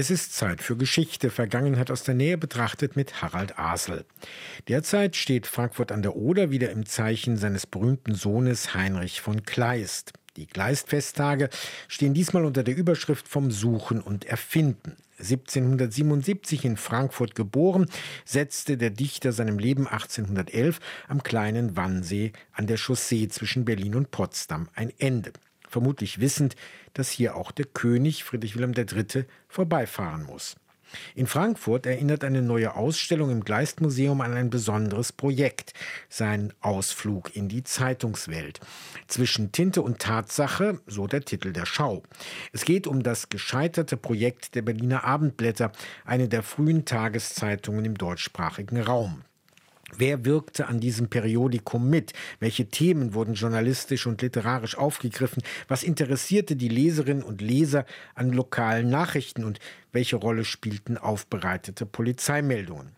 Es ist Zeit für Geschichte, Vergangenheit aus der Nähe betrachtet mit Harald Asel. Derzeit steht Frankfurt an der Oder wieder im Zeichen seines berühmten Sohnes Heinrich von Kleist. Die Kleistfesttage stehen diesmal unter der Überschrift vom Suchen und Erfinden. 1777 in Frankfurt geboren, setzte der Dichter seinem Leben 1811 am kleinen Wannsee an der Chaussee zwischen Berlin und Potsdam ein Ende vermutlich wissend, dass hier auch der König Friedrich Wilhelm III. vorbeifahren muss. In Frankfurt erinnert eine neue Ausstellung im Gleistmuseum an ein besonderes Projekt, sein Ausflug in die Zeitungswelt. Zwischen Tinte und Tatsache, so der Titel der Schau. Es geht um das gescheiterte Projekt der Berliner Abendblätter, eine der frühen Tageszeitungen im deutschsprachigen Raum. Wer wirkte an diesem Periodikum mit? Welche Themen wurden journalistisch und literarisch aufgegriffen? Was interessierte die Leserinnen und Leser an lokalen Nachrichten und welche Rolle spielten aufbereitete Polizeimeldungen?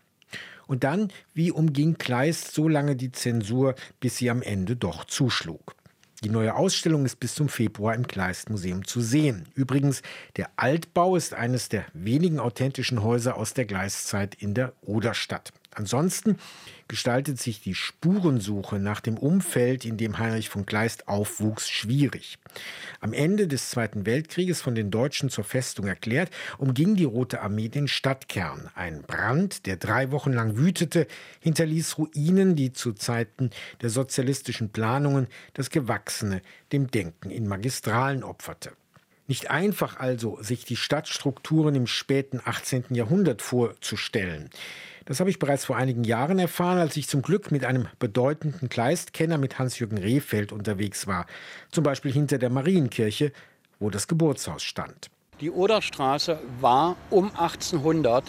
Und dann, wie umging Kleist so lange die Zensur, bis sie am Ende doch zuschlug? Die neue Ausstellung ist bis zum Februar im Kleist-Museum zu sehen. Übrigens, der Altbau ist eines der wenigen authentischen Häuser aus der Gleiszeit in der Oderstadt. Ansonsten gestaltet sich die Spurensuche nach dem Umfeld, in dem Heinrich von Kleist aufwuchs, schwierig. Am Ende des Zweiten Weltkrieges von den Deutschen zur Festung erklärt, umging die Rote Armee den Stadtkern. Ein Brand, der drei Wochen lang wütete, hinterließ Ruinen, die zu Zeiten der sozialistischen Planungen das Gewachsene dem Denken in Magistralen opferte. Nicht einfach also, sich die Stadtstrukturen im späten 18. Jahrhundert vorzustellen. Das habe ich bereits vor einigen Jahren erfahren, als ich zum Glück mit einem bedeutenden Kleistkenner mit Hans-Jürgen Rehfeld unterwegs war. Zum Beispiel hinter der Marienkirche, wo das Geburtshaus stand. Die Oderstraße war um 1800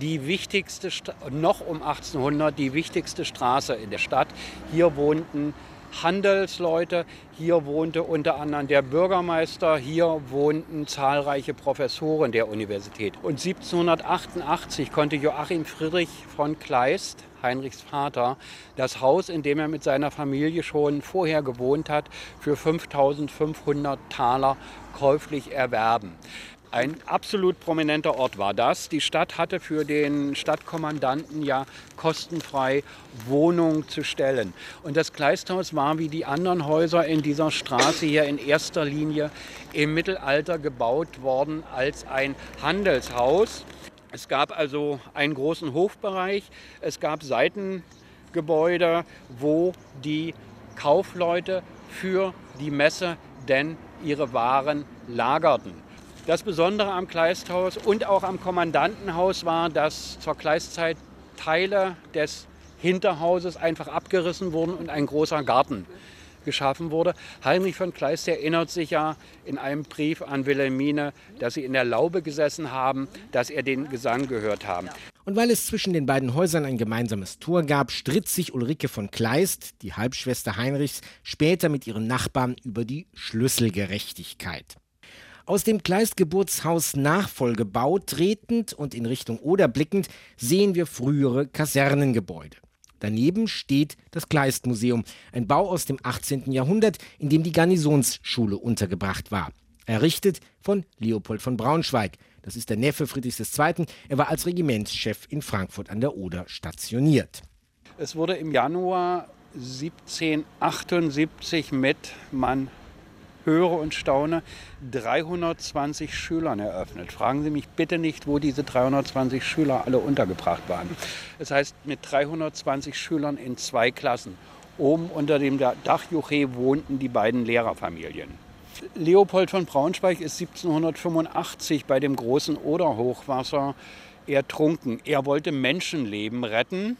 die wichtigste, noch um 1800 die wichtigste Straße in der Stadt. Hier wohnten Handelsleute. Hier wohnte unter anderem der Bürgermeister, hier wohnten zahlreiche Professoren der Universität. Und 1788 konnte Joachim Friedrich von Kleist, Heinrichs Vater, das Haus, in dem er mit seiner Familie schon vorher gewohnt hat, für 5500 Taler käuflich erwerben. Ein absolut prominenter Ort war das. Die Stadt hatte für den Stadtkommandanten ja kostenfrei Wohnung zu stellen. Und das Kleisthaus war wie die anderen Häuser in dieser Straße hier in erster Linie im Mittelalter gebaut worden als ein Handelshaus. Es gab also einen großen Hofbereich, es gab Seitengebäude, wo die Kaufleute für die Messe denn ihre Waren lagerten. Das Besondere am Kleisthaus und auch am Kommandantenhaus war, dass zur Kleistzeit Teile des Hinterhauses einfach abgerissen wurden und ein großer Garten geschaffen wurde. Heinrich von Kleist erinnert sich ja in einem Brief an Wilhelmine, dass sie in der Laube gesessen haben, dass er den Gesang gehört haben. Und weil es zwischen den beiden Häusern ein gemeinsames Tor gab, stritt sich Ulrike von Kleist, die Halbschwester Heinrichs, später mit ihren Nachbarn über die Schlüsselgerechtigkeit. Aus dem Kleistgeburtshaus Nachfolgebau tretend und in Richtung Oder blickend sehen wir frühere Kasernengebäude. Daneben steht das Kleistmuseum, ein Bau aus dem 18. Jahrhundert, in dem die Garnisonsschule untergebracht war. Errichtet von Leopold von Braunschweig. Das ist der Neffe Friedrichs II. Er war als Regimentschef in Frankfurt an der Oder stationiert. Es wurde im Januar 1778 mit, man höre und staune, 320 Schülern eröffnet. Fragen Sie mich bitte nicht, wo diese 320 Schüler alle untergebracht waren. Das heißt, mit 320 Schülern in zwei Klassen. Oben unter dem Dachjuche wohnten die beiden Lehrerfamilien. Leopold von Braunschweig ist 1785 bei dem großen Oderhochwasser ertrunken. Er wollte Menschenleben retten.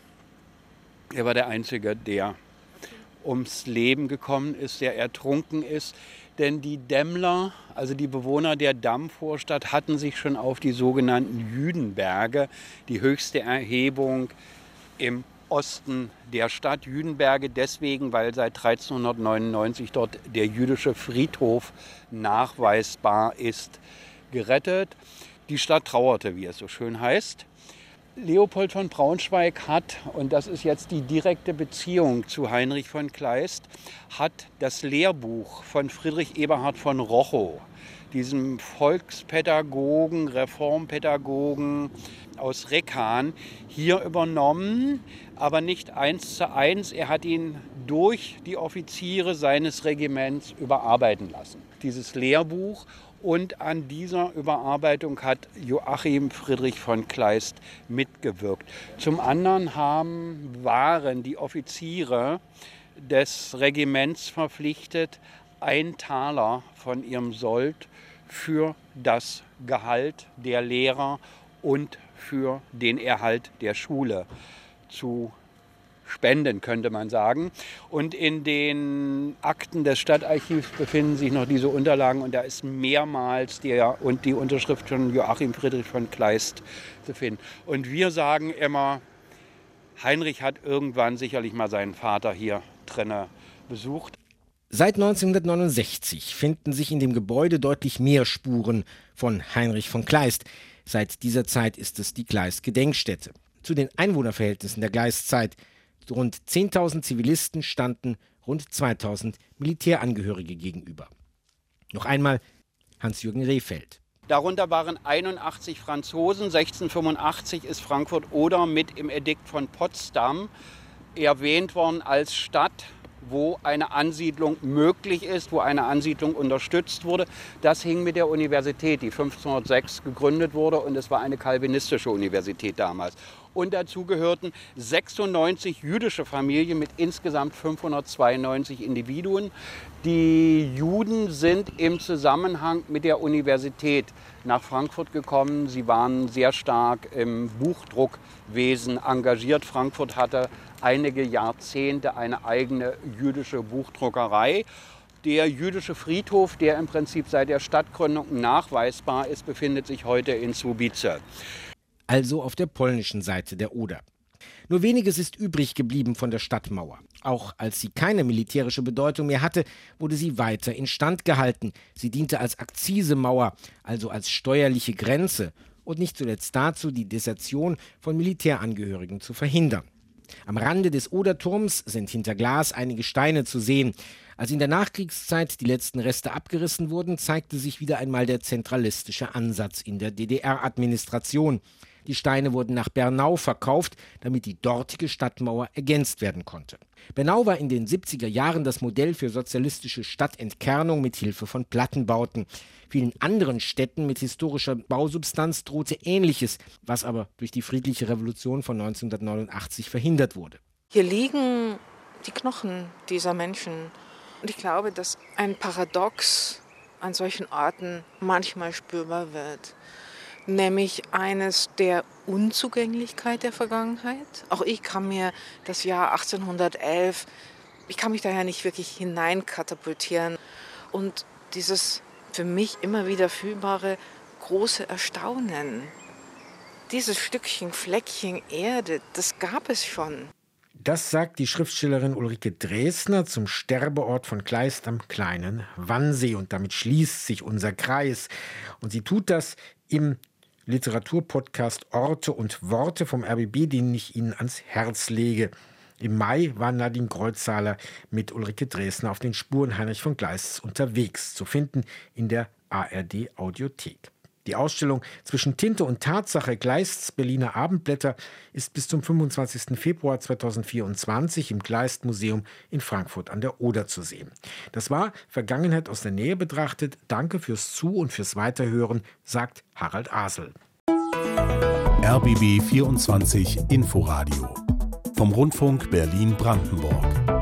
Er war der Einzige, der ums Leben gekommen ist, der ertrunken ist. Denn die Dämmler, also die Bewohner der Dammvorstadt, hatten sich schon auf die sogenannten Jüdenberge, die höchste Erhebung im Osten der Stadt Jüdenberge, deswegen, weil seit 1399 dort der jüdische Friedhof nachweisbar ist, gerettet. Die Stadt trauerte, wie es so schön heißt. Leopold von Braunschweig hat, und das ist jetzt die direkte Beziehung zu Heinrich von Kleist, hat das Lehrbuch von Friedrich Eberhard von Rochow, diesem Volkspädagogen, Reformpädagogen aus Reckan, hier übernommen, aber nicht eins zu eins. Er hat ihn durch die Offiziere seines Regiments überarbeiten lassen. Dieses Lehrbuch und an dieser Überarbeitung hat Joachim Friedrich von Kleist mitgewirkt. Zum anderen haben, waren die Offiziere des Regiments verpflichtet, ein Taler von ihrem Sold für das Gehalt der Lehrer und für den Erhalt der Schule zu spenden, könnte man sagen. Und in den Akten des Stadtarchivs befinden sich noch diese Unterlagen und da ist mehrmals der und die Unterschrift von Joachim Friedrich von Kleist zu finden. Und wir sagen immer, Heinrich hat irgendwann sicherlich mal seinen Vater hier drinnen besucht. Seit 1969 finden sich in dem Gebäude deutlich mehr Spuren von Heinrich von Kleist. Seit dieser Zeit ist es die Kleist-Gedenkstätte. Zu den Einwohnerverhältnissen der Gleiszeit Rund 10.000 Zivilisten standen rund 2.000 Militärangehörige gegenüber. Noch einmal Hans-Jürgen Rehfeld. Darunter waren 81 Franzosen. 1685 ist Frankfurt-Oder mit im Edikt von Potsdam erwähnt worden als Stadt, wo eine Ansiedlung möglich ist, wo eine Ansiedlung unterstützt wurde. Das hing mit der Universität, die 1506 gegründet wurde und es war eine kalvinistische Universität damals und dazu gehörten 96 jüdische Familien mit insgesamt 592 Individuen. Die Juden sind im Zusammenhang mit der Universität nach Frankfurt gekommen. Sie waren sehr stark im Buchdruckwesen engagiert. Frankfurt hatte einige Jahrzehnte eine eigene jüdische Buchdruckerei. Der jüdische Friedhof, der im Prinzip seit der Stadtgründung nachweisbar ist, befindet sich heute in Subice also auf der polnischen Seite der Oder. Nur weniges ist übrig geblieben von der Stadtmauer. Auch als sie keine militärische Bedeutung mehr hatte, wurde sie weiter instand gehalten. Sie diente als Akzisemauer, also als steuerliche Grenze und nicht zuletzt dazu, die Desertion von Militärangehörigen zu verhindern. Am Rande des Oderturms sind hinter Glas einige Steine zu sehen. Als in der Nachkriegszeit die letzten Reste abgerissen wurden, zeigte sich wieder einmal der zentralistische Ansatz in der DDR-Administration. Die Steine wurden nach Bernau verkauft, damit die dortige Stadtmauer ergänzt werden konnte. Bernau war in den 70er Jahren das Modell für sozialistische Stadtentkernung mit Hilfe von Plattenbauten. Vielen anderen Städten mit historischer Bausubstanz drohte Ähnliches, was aber durch die friedliche Revolution von 1989 verhindert wurde. Hier liegen die Knochen dieser Menschen. Und ich glaube, dass ein Paradox an solchen Orten manchmal spürbar wird nämlich eines der Unzugänglichkeit der Vergangenheit. Auch ich kann mir das Jahr 1811, ich kann mich daher nicht wirklich hineinkatapultieren. Und dieses für mich immer wieder fühlbare große Erstaunen, dieses Stückchen, Fleckchen Erde, das gab es schon. Das sagt die Schriftstellerin Ulrike Dresner zum Sterbeort von Kleist am kleinen Wannsee. Und damit schließt sich unser Kreis. Und sie tut das im Literaturpodcast Orte und Worte vom RBB, den ich Ihnen ans Herz lege. Im Mai war Nadine Kreuzzahler mit Ulrike Dresner auf den Spuren Heinrich von Gleists unterwegs, zu finden in der ARD Audiothek. Die Ausstellung zwischen Tinte und Tatsache Gleists Berliner Abendblätter ist bis zum 25. Februar 2024 im Gleist Museum in Frankfurt an der Oder zu sehen. Das war Vergangenheit aus der Nähe betrachtet. Danke fürs Zu- und fürs Weiterhören, sagt Harald Asel. RBB 24 Inforadio vom Rundfunk Berlin-Brandenburg.